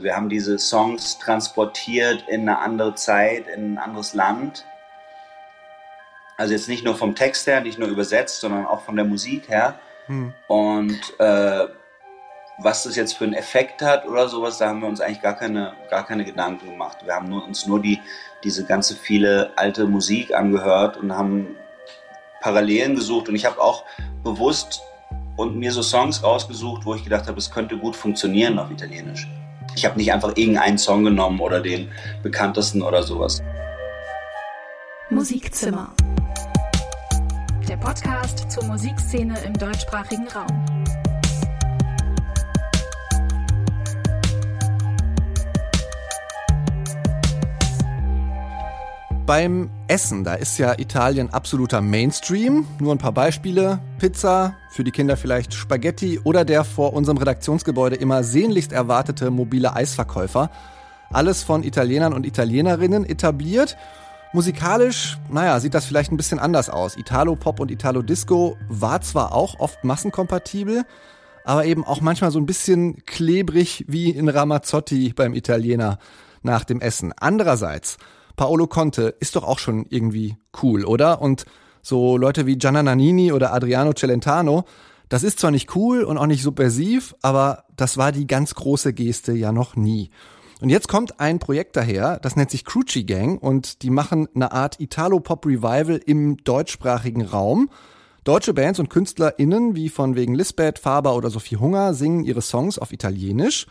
Wir haben diese Songs transportiert in eine andere Zeit, in ein anderes Land. Also jetzt nicht nur vom Text her, nicht nur übersetzt, sondern auch von der Musik her. Hm. Und äh, was das jetzt für einen Effekt hat oder sowas, da haben wir uns eigentlich gar keine, gar keine Gedanken gemacht. Wir haben nur, uns nur die, diese ganze viele alte Musik angehört und haben Parallelen gesucht. Und ich habe auch bewusst und mir so Songs rausgesucht, wo ich gedacht habe, es könnte gut funktionieren auf Italienisch. Ich habe nicht einfach irgendeinen Song genommen oder den bekanntesten oder sowas. Musikzimmer. Der Podcast zur Musikszene im deutschsprachigen Raum. Beim Essen, da ist ja Italien absoluter Mainstream. Nur ein paar Beispiele. Pizza, für die Kinder vielleicht Spaghetti oder der vor unserem Redaktionsgebäude immer sehnlichst erwartete mobile Eisverkäufer. Alles von Italienern und Italienerinnen etabliert. Musikalisch, naja, sieht das vielleicht ein bisschen anders aus. Italo-Pop und Italo-Disco war zwar auch oft massenkompatibel, aber eben auch manchmal so ein bisschen klebrig wie in Ramazzotti beim Italiener nach dem Essen. Andererseits Paolo Conte ist doch auch schon irgendwie cool, oder? Und so Leute wie Gianna Nannini oder Adriano Celentano, das ist zwar nicht cool und auch nicht subversiv, aber das war die ganz große Geste ja noch nie. Und jetzt kommt ein Projekt daher, das nennt sich Crucci Gang und die machen eine Art Italo-Pop-Revival im deutschsprachigen Raum. Deutsche Bands und KünstlerInnen wie von wegen Lisbeth, Faber oder Sophie Hunger singen ihre Songs auf Italienisch.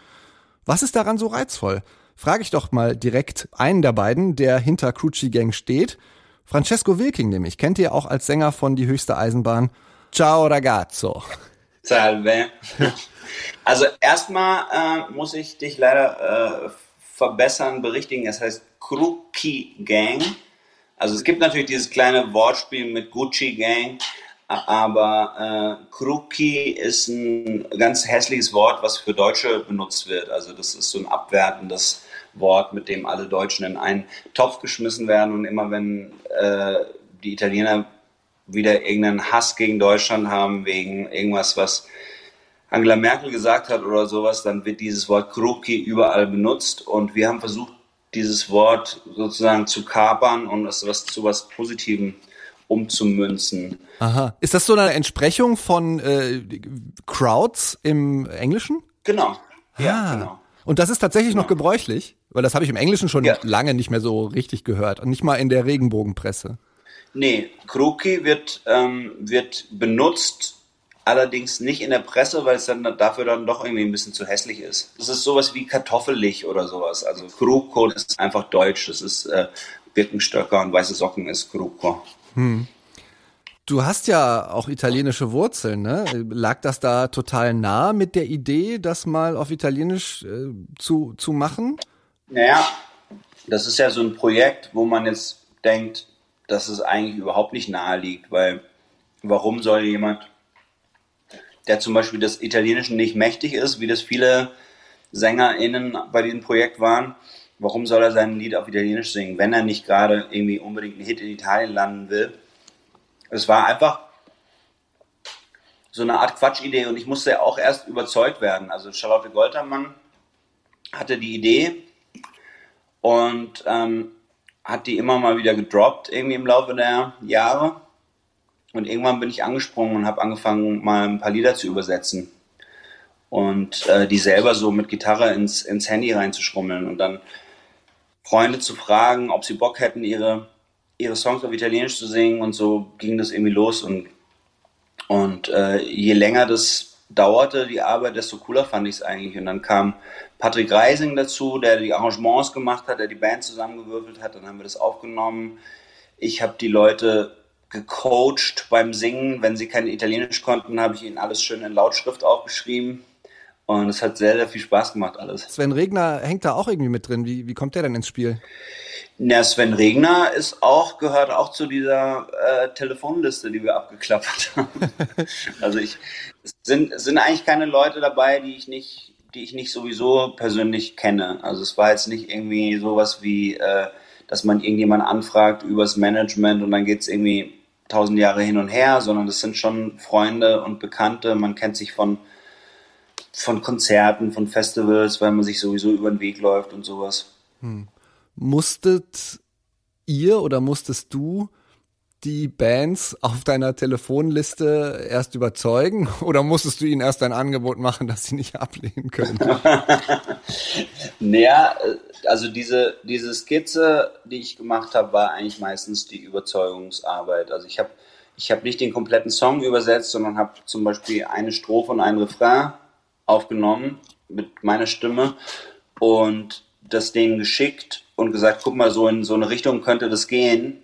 Was ist daran so reizvoll? Frage ich doch mal direkt einen der beiden, der hinter Crucci Gang steht. Francesco Wilking nämlich, kennt ihr auch als Sänger von Die höchste Eisenbahn. Ciao ragazzo. Salve. Also erstmal äh, muss ich dich leider äh, verbessern, berichtigen. Es heißt Crucci Gang. Also es gibt natürlich dieses kleine Wortspiel mit Gucci Gang, aber äh, Kruki ist ein ganz hässliches Wort, was für Deutsche benutzt wird. Also das ist so ein abwertendes Wort, mit dem alle Deutschen in einen Topf geschmissen werden. Und immer wenn äh, die Italiener wieder irgendeinen Hass gegen Deutschland haben, wegen irgendwas, was Angela Merkel gesagt hat oder sowas, dann wird dieses Wort Kruki überall benutzt. Und wir haben versucht, dieses Wort sozusagen zu kapern und es was, zu was Positivem umzumünzen. Aha. Ist das so eine Entsprechung von äh, Crowds im Englischen? Genau. Ah. Ja, genau. Und das ist tatsächlich noch gebräuchlich? Weil das habe ich im Englischen schon ja. lange nicht mehr so richtig gehört und nicht mal in der Regenbogenpresse. Nee, Kroki wird, ähm, wird benutzt, allerdings nicht in der Presse, weil es dann dafür dann doch irgendwie ein bisschen zu hässlich ist. Es ist sowas wie kartoffelig oder sowas. Also Kruko ist einfach deutsch. Das ist äh, Birkenstöcker und weiße Socken ist Kruko. Hm. Du hast ja auch italienische Wurzeln, ne? Lag das da total nah mit der Idee, das mal auf Italienisch äh, zu, zu machen? Naja, das ist ja so ein Projekt, wo man jetzt denkt, dass es eigentlich überhaupt nicht nahe liegt, weil warum soll jemand, der zum Beispiel des Italienischen nicht mächtig ist, wie das viele SängerInnen bei diesem Projekt waren, warum soll er sein Lied auf Italienisch singen, wenn er nicht gerade irgendwie unbedingt einen Hit in Italien landen will? Es war einfach so eine Art Quatschidee und ich musste auch erst überzeugt werden. Also Charlotte Goltermann hatte die Idee und ähm, hat die immer mal wieder gedroppt irgendwie im Laufe der Jahre. Und irgendwann bin ich angesprungen und habe angefangen, mal ein paar Lieder zu übersetzen und äh, die selber so mit Gitarre ins, ins Handy reinzuschrummeln und dann Freunde zu fragen, ob sie Bock hätten, ihre, ihre Songs auf Italienisch zu singen und so ging das irgendwie los und, und äh, je länger das dauerte die Arbeit, desto cooler fand ich es eigentlich. Und dann kam Patrick Reising dazu, der die Arrangements gemacht hat, der die Band zusammengewürfelt hat. Dann haben wir das aufgenommen. Ich habe die Leute gecoacht beim Singen. Wenn sie kein Italienisch konnten, habe ich ihnen alles schön in Lautschrift aufgeschrieben. Und es hat sehr, sehr viel Spaß gemacht alles. Sven Regner hängt da auch irgendwie mit drin. Wie, wie kommt der denn ins Spiel? Na, Sven Regner ist auch, gehört auch zu dieser äh, Telefonliste, die wir abgeklappert haben. also ich, es sind, es sind eigentlich keine Leute dabei, die ich nicht, die ich nicht sowieso persönlich kenne. Also es war jetzt nicht irgendwie sowas wie, äh, dass man irgendjemand anfragt übers Management und dann geht's irgendwie tausend Jahre hin und her, sondern das sind schon Freunde und Bekannte. Man kennt sich von von Konzerten, von Festivals, weil man sich sowieso über den Weg läuft und sowas. Hm. Musstet ihr oder musstest du die Bands auf deiner Telefonliste erst überzeugen oder musstest du ihnen erst ein Angebot machen, das sie nicht ablehnen können? naja, also diese, diese Skizze, die ich gemacht habe, war eigentlich meistens die Überzeugungsarbeit. Also ich habe ich hab nicht den kompletten Song übersetzt, sondern habe zum Beispiel eine Strophe und einen Refrain aufgenommen mit meiner Stimme und das denen geschickt und gesagt, guck mal, so in so eine Richtung könnte das gehen.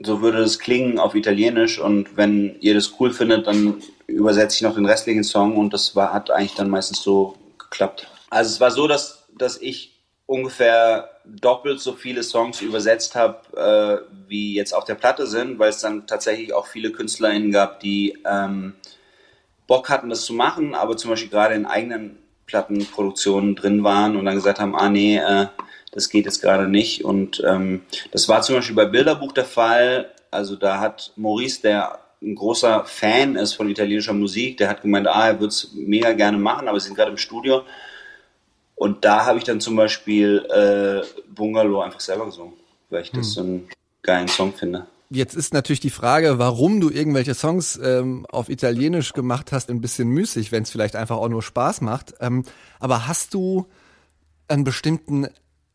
So würde es klingen auf Italienisch. Und wenn ihr das cool findet, dann übersetze ich noch den restlichen Song. Und das war, hat eigentlich dann meistens so geklappt. Also es war so, dass, dass ich ungefähr doppelt so viele Songs übersetzt habe, äh, wie jetzt auf der Platte sind, weil es dann tatsächlich auch viele KünstlerInnen gab, die ähm, Bock hatten, das zu machen, aber zum Beispiel gerade in eigenen Plattenproduktionen drin waren und dann gesagt haben, ah nee, äh, das geht jetzt gerade nicht. Und ähm, das war zum Beispiel bei Bilderbuch der Fall. Also da hat Maurice, der ein großer Fan ist von italienischer Musik, der hat gemeint, ah, er würde es mega gerne machen, aber sie sind gerade im Studio. Und da habe ich dann zum Beispiel äh, Bungalow einfach selber gesungen, weil ich das hm. so einen geilen Song finde. Jetzt ist natürlich die Frage, warum du irgendwelche Songs ähm, auf Italienisch gemacht hast, ein bisschen müßig, wenn es vielleicht einfach auch nur Spaß macht. Ähm, aber hast du einen bestimmten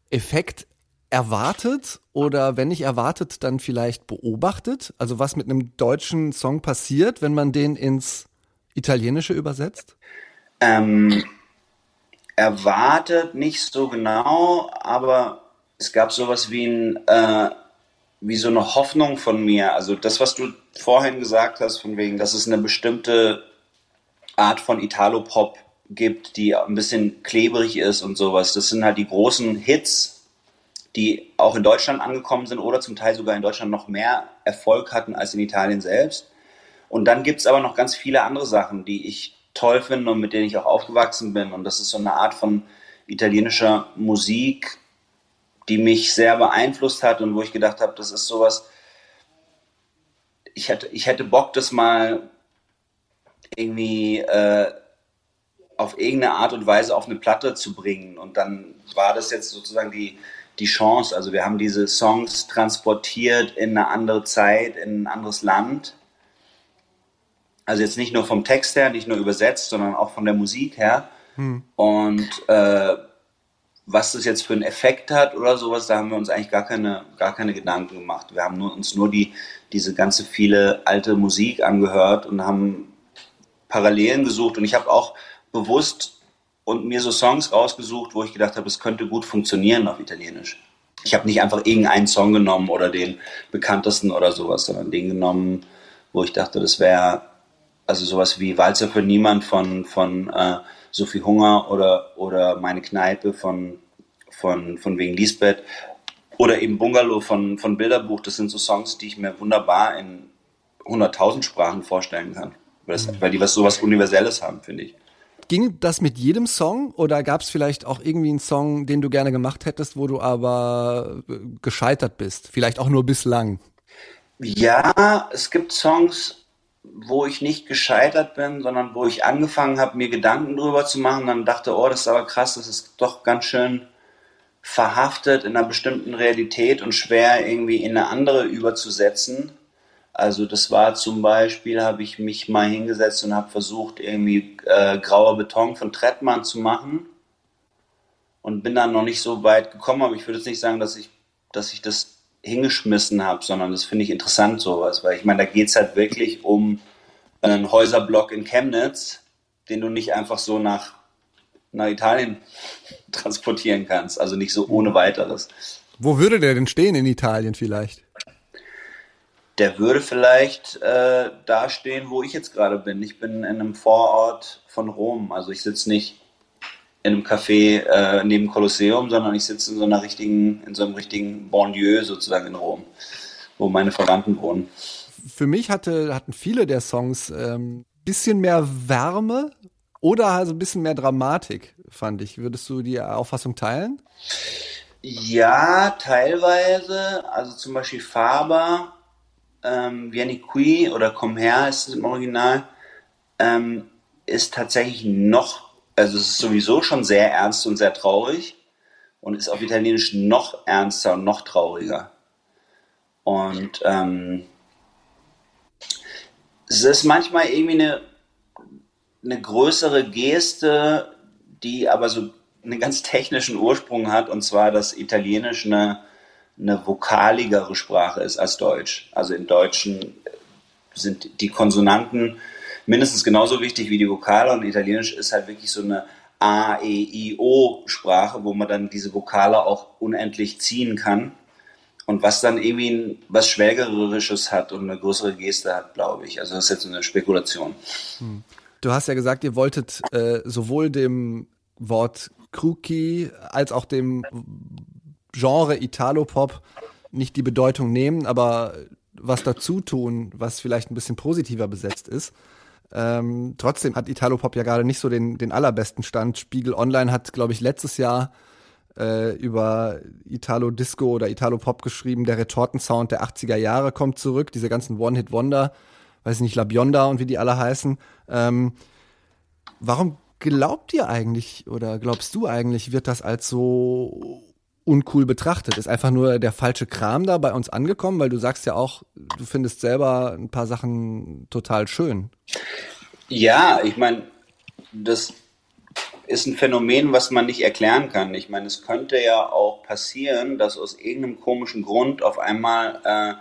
Effekt erwartet oder wenn nicht erwartet, dann vielleicht beobachtet? Also was mit einem deutschen Song passiert, wenn man den ins Italienische übersetzt? Ähm, erwartet nicht so genau, aber es gab sowas wie ein äh, wie so eine Hoffnung von mir. Also das, was du vorhin gesagt hast, von wegen, dass es eine bestimmte Art von Italo-Pop gibt, die ein bisschen klebrig ist und sowas. Das sind halt die großen Hits, die auch in Deutschland angekommen sind oder zum Teil sogar in Deutschland noch mehr Erfolg hatten als in Italien selbst. Und dann gibt es aber noch ganz viele andere Sachen, die ich toll finde und mit denen ich auch aufgewachsen bin. Und das ist so eine Art von italienischer Musik, die mich sehr beeinflusst hat und wo ich gedacht habe, das ist sowas, ich hätte, ich hätte Bock, das mal irgendwie äh, auf irgendeine Art und Weise auf eine Platte zu bringen. Und dann war das jetzt sozusagen die, die Chance. Also wir haben diese Songs transportiert in eine andere Zeit, in ein anderes Land. Also jetzt nicht nur vom Text her, nicht nur übersetzt, sondern auch von der Musik her. Hm. Und äh, was das jetzt für einen Effekt hat oder sowas, da haben wir uns eigentlich gar keine, gar keine Gedanken gemacht. Wir haben nur, uns nur die, diese ganze viele alte Musik angehört und haben Parallelen gesucht. Und ich habe auch bewusst und mir so Songs rausgesucht, wo ich gedacht habe, es könnte gut funktionieren auf Italienisch. Ich habe nicht einfach irgendeinen Song genommen oder den bekanntesten oder sowas, sondern den genommen, wo ich dachte, das wäre also sowas wie Walzer für niemand von, von äh, Sophie Hunger oder, oder Meine Kneipe von, von, von wegen Lisbeth oder eben Bungalow von, von Bilderbuch. Das sind so Songs, die ich mir wunderbar in 100.000 Sprachen vorstellen kann, weil, das, mhm. weil die was sowas Universelles haben, finde ich. Ging das mit jedem Song oder gab es vielleicht auch irgendwie einen Song, den du gerne gemacht hättest, wo du aber äh, gescheitert bist? Vielleicht auch nur bislang? Ja, es gibt Songs, wo ich nicht gescheitert bin, sondern wo ich angefangen habe, mir Gedanken drüber zu machen, dann dachte, oh, das ist aber krass, das ist doch ganz schön verhaftet in einer bestimmten Realität und schwer irgendwie in eine andere überzusetzen. Also das war zum Beispiel, habe ich mich mal hingesetzt und habe versucht, irgendwie äh, grauer Beton von Trettmann zu machen und bin dann noch nicht so weit gekommen, aber ich würde jetzt nicht sagen, dass ich, dass ich das hingeschmissen habe, sondern das finde ich interessant sowas, weil ich meine, da geht es halt wirklich um einen Häuserblock in Chemnitz, den du nicht einfach so nach, nach Italien transportieren kannst, also nicht so ohne weiteres. Wo würde der denn stehen in Italien vielleicht? der würde vielleicht äh, da stehen, wo ich jetzt gerade bin. Ich bin in einem Vorort von Rom. Also ich sitze nicht in einem Café äh, neben Kolosseum, sondern ich sitze in so einer richtigen, in so einem richtigen Banlieue sozusagen in Rom, wo meine Verwandten wohnen. Für mich hatte, hatten viele der Songs ähm, bisschen mehr Wärme oder also ein bisschen mehr Dramatik, fand ich. Würdest du die Auffassung teilen? Ja, teilweise. Also zum Beispiel Faber ähm, Vieni qui oder Komm her ist es im Original, ähm, ist tatsächlich noch also es ist sowieso schon sehr ernst und sehr traurig und ist auf Italienisch noch ernster und noch trauriger. Und ähm, es ist manchmal irgendwie eine, eine größere Geste, die aber so einen ganz technischen Ursprung hat, und zwar, dass Italienisch eine, eine vokaligere Sprache ist als Deutsch. Also im Deutschen sind die Konsonanten mindestens genauso wichtig wie die Vokale und Italienisch ist halt wirklich so eine A, E, I, O Sprache, wo man dann diese Vokale auch unendlich ziehen kann und was dann irgendwie was Schwägerisches hat und eine größere Geste hat, glaube ich. Also das ist jetzt eine Spekulation. Hm. Du hast ja gesagt, ihr wolltet äh, sowohl dem Wort Kruki als auch dem Genre Italo-Pop nicht die Bedeutung nehmen, aber was dazu tun, was vielleicht ein bisschen positiver besetzt ist. Ähm, trotzdem hat Italo-Pop ja gerade nicht so den, den allerbesten Stand. Spiegel Online hat, glaube ich, letztes Jahr äh, über Italo-Disco oder Italo-Pop geschrieben, der Retortensound der 80er Jahre kommt zurück, diese ganzen One-Hit-Wonder, weiß ich nicht, La Bionda und wie die alle heißen. Ähm, warum glaubt ihr eigentlich oder glaubst du eigentlich, wird das als so uncool betrachtet? Ist einfach nur der falsche Kram da bei uns angekommen? Weil du sagst ja auch, du findest selber ein paar Sachen total schön. Ja, ich meine, das ist ein Phänomen, was man nicht erklären kann. Ich meine, es könnte ja auch passieren, dass aus irgendeinem komischen Grund auf einmal äh,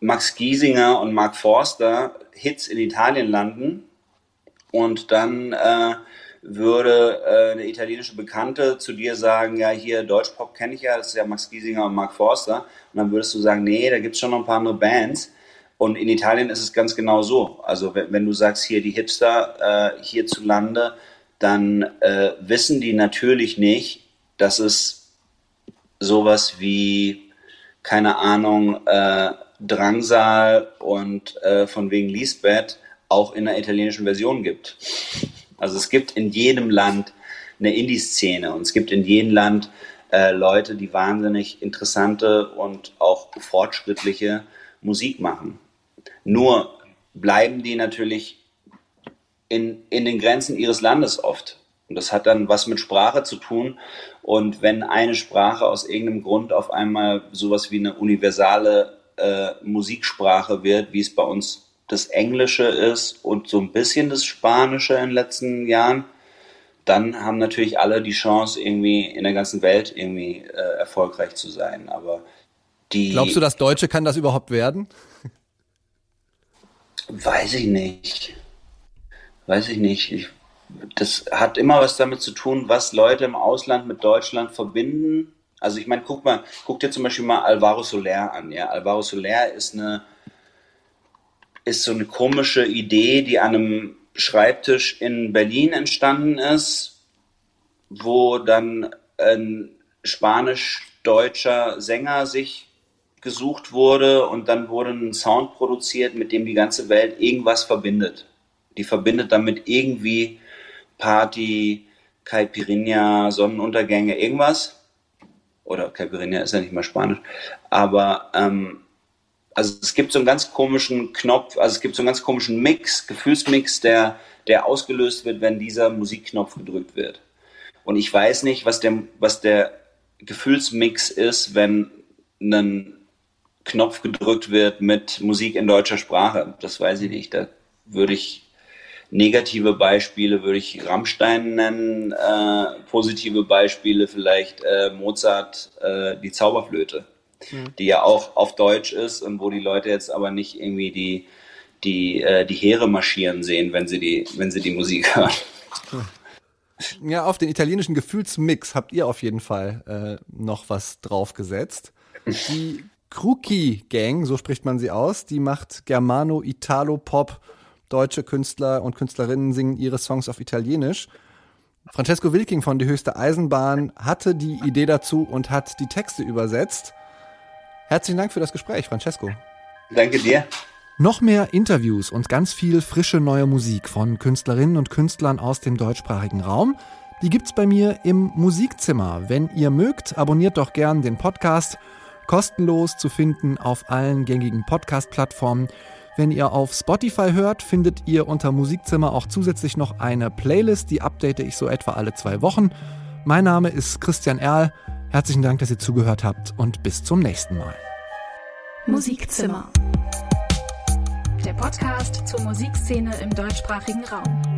Max Giesinger und Mark Forster Hits in Italien landen und dann äh, würde äh, eine italienische Bekannte zu dir sagen, ja, hier Deutschpop kenne ich ja, das ist ja Max Giesinger und Mark Forster. Und dann würdest du sagen, nee, da gibt es schon noch ein paar andere Bands. Und in Italien ist es ganz genau so. Also wenn, wenn du sagst, hier die Hipster äh, hierzulande, dann äh, wissen die natürlich nicht, dass es sowas wie, keine Ahnung, äh, Drangsal und äh, von wegen Lisbeth auch in der italienischen Version gibt. Also es gibt in jedem Land eine Indie-Szene und es gibt in jedem Land äh, Leute, die wahnsinnig interessante und auch fortschrittliche Musik machen. Nur bleiben die natürlich in, in den Grenzen ihres Landes oft. Und das hat dann was mit Sprache zu tun. Und wenn eine Sprache aus irgendeinem Grund auf einmal sowas wie eine universale äh, Musiksprache wird, wie es bei uns das Englische ist und so ein bisschen das Spanische in den letzten Jahren, dann haben natürlich alle die Chance, irgendwie in der ganzen Welt irgendwie äh, erfolgreich zu sein. Aber die. Glaubst du, das Deutsche kann das überhaupt werden? Weiß ich nicht weiß ich nicht. Ich, das hat immer was damit zu tun, was Leute im Ausland mit Deutschland verbinden. Also ich meine, guck mal, guck dir zum Beispiel mal Alvaro Soler an. Ja, Alvaro Soler ist eine ist so eine komische Idee, die an einem Schreibtisch in Berlin entstanden ist, wo dann ein spanisch-deutscher Sänger sich gesucht wurde und dann wurde ein Sound produziert, mit dem die ganze Welt irgendwas verbindet die verbindet damit irgendwie Party, Caipirinha, Sonnenuntergänge, irgendwas. Oder Caipirinha ist ja nicht mal Spanisch. Aber ähm, also es gibt so einen ganz komischen Knopf, also es gibt so einen ganz komischen Mix, Gefühlsmix, der, der ausgelöst wird, wenn dieser Musikknopf gedrückt wird. Und ich weiß nicht, was der, was der Gefühlsmix ist, wenn ein Knopf gedrückt wird mit Musik in deutscher Sprache. Das weiß ich nicht. Da würde ich Negative Beispiele würde ich Rammstein nennen, äh, positive Beispiele vielleicht äh, Mozart, äh, die Zauberflöte, mhm. die ja auch auf Deutsch ist und wo die Leute jetzt aber nicht irgendwie die, die, äh, die Heere marschieren sehen, wenn sie die, wenn sie die Musik hören. Ja, auf den italienischen Gefühlsmix habt ihr auf jeden Fall äh, noch was draufgesetzt. Die Kruki Gang, so spricht man sie aus, die macht Germano-Italo-Pop deutsche Künstler und Künstlerinnen singen ihre Songs auf Italienisch. Francesco Wilking von Die Höchste Eisenbahn hatte die Idee dazu und hat die Texte übersetzt. Herzlichen Dank für das Gespräch, Francesco. Danke dir. Noch mehr Interviews und ganz viel frische neue Musik von Künstlerinnen und Künstlern aus dem deutschsprachigen Raum. Die gibt's bei mir im Musikzimmer. Wenn ihr mögt, abonniert doch gern den Podcast. Kostenlos zu finden auf allen gängigen Podcast-Plattformen. Wenn ihr auf Spotify hört, findet ihr unter Musikzimmer auch zusätzlich noch eine Playlist, die update ich so etwa alle zwei Wochen. Mein Name ist Christian Erl. Herzlichen Dank, dass ihr zugehört habt und bis zum nächsten Mal. Musikzimmer. Der Podcast zur Musikszene im deutschsprachigen Raum.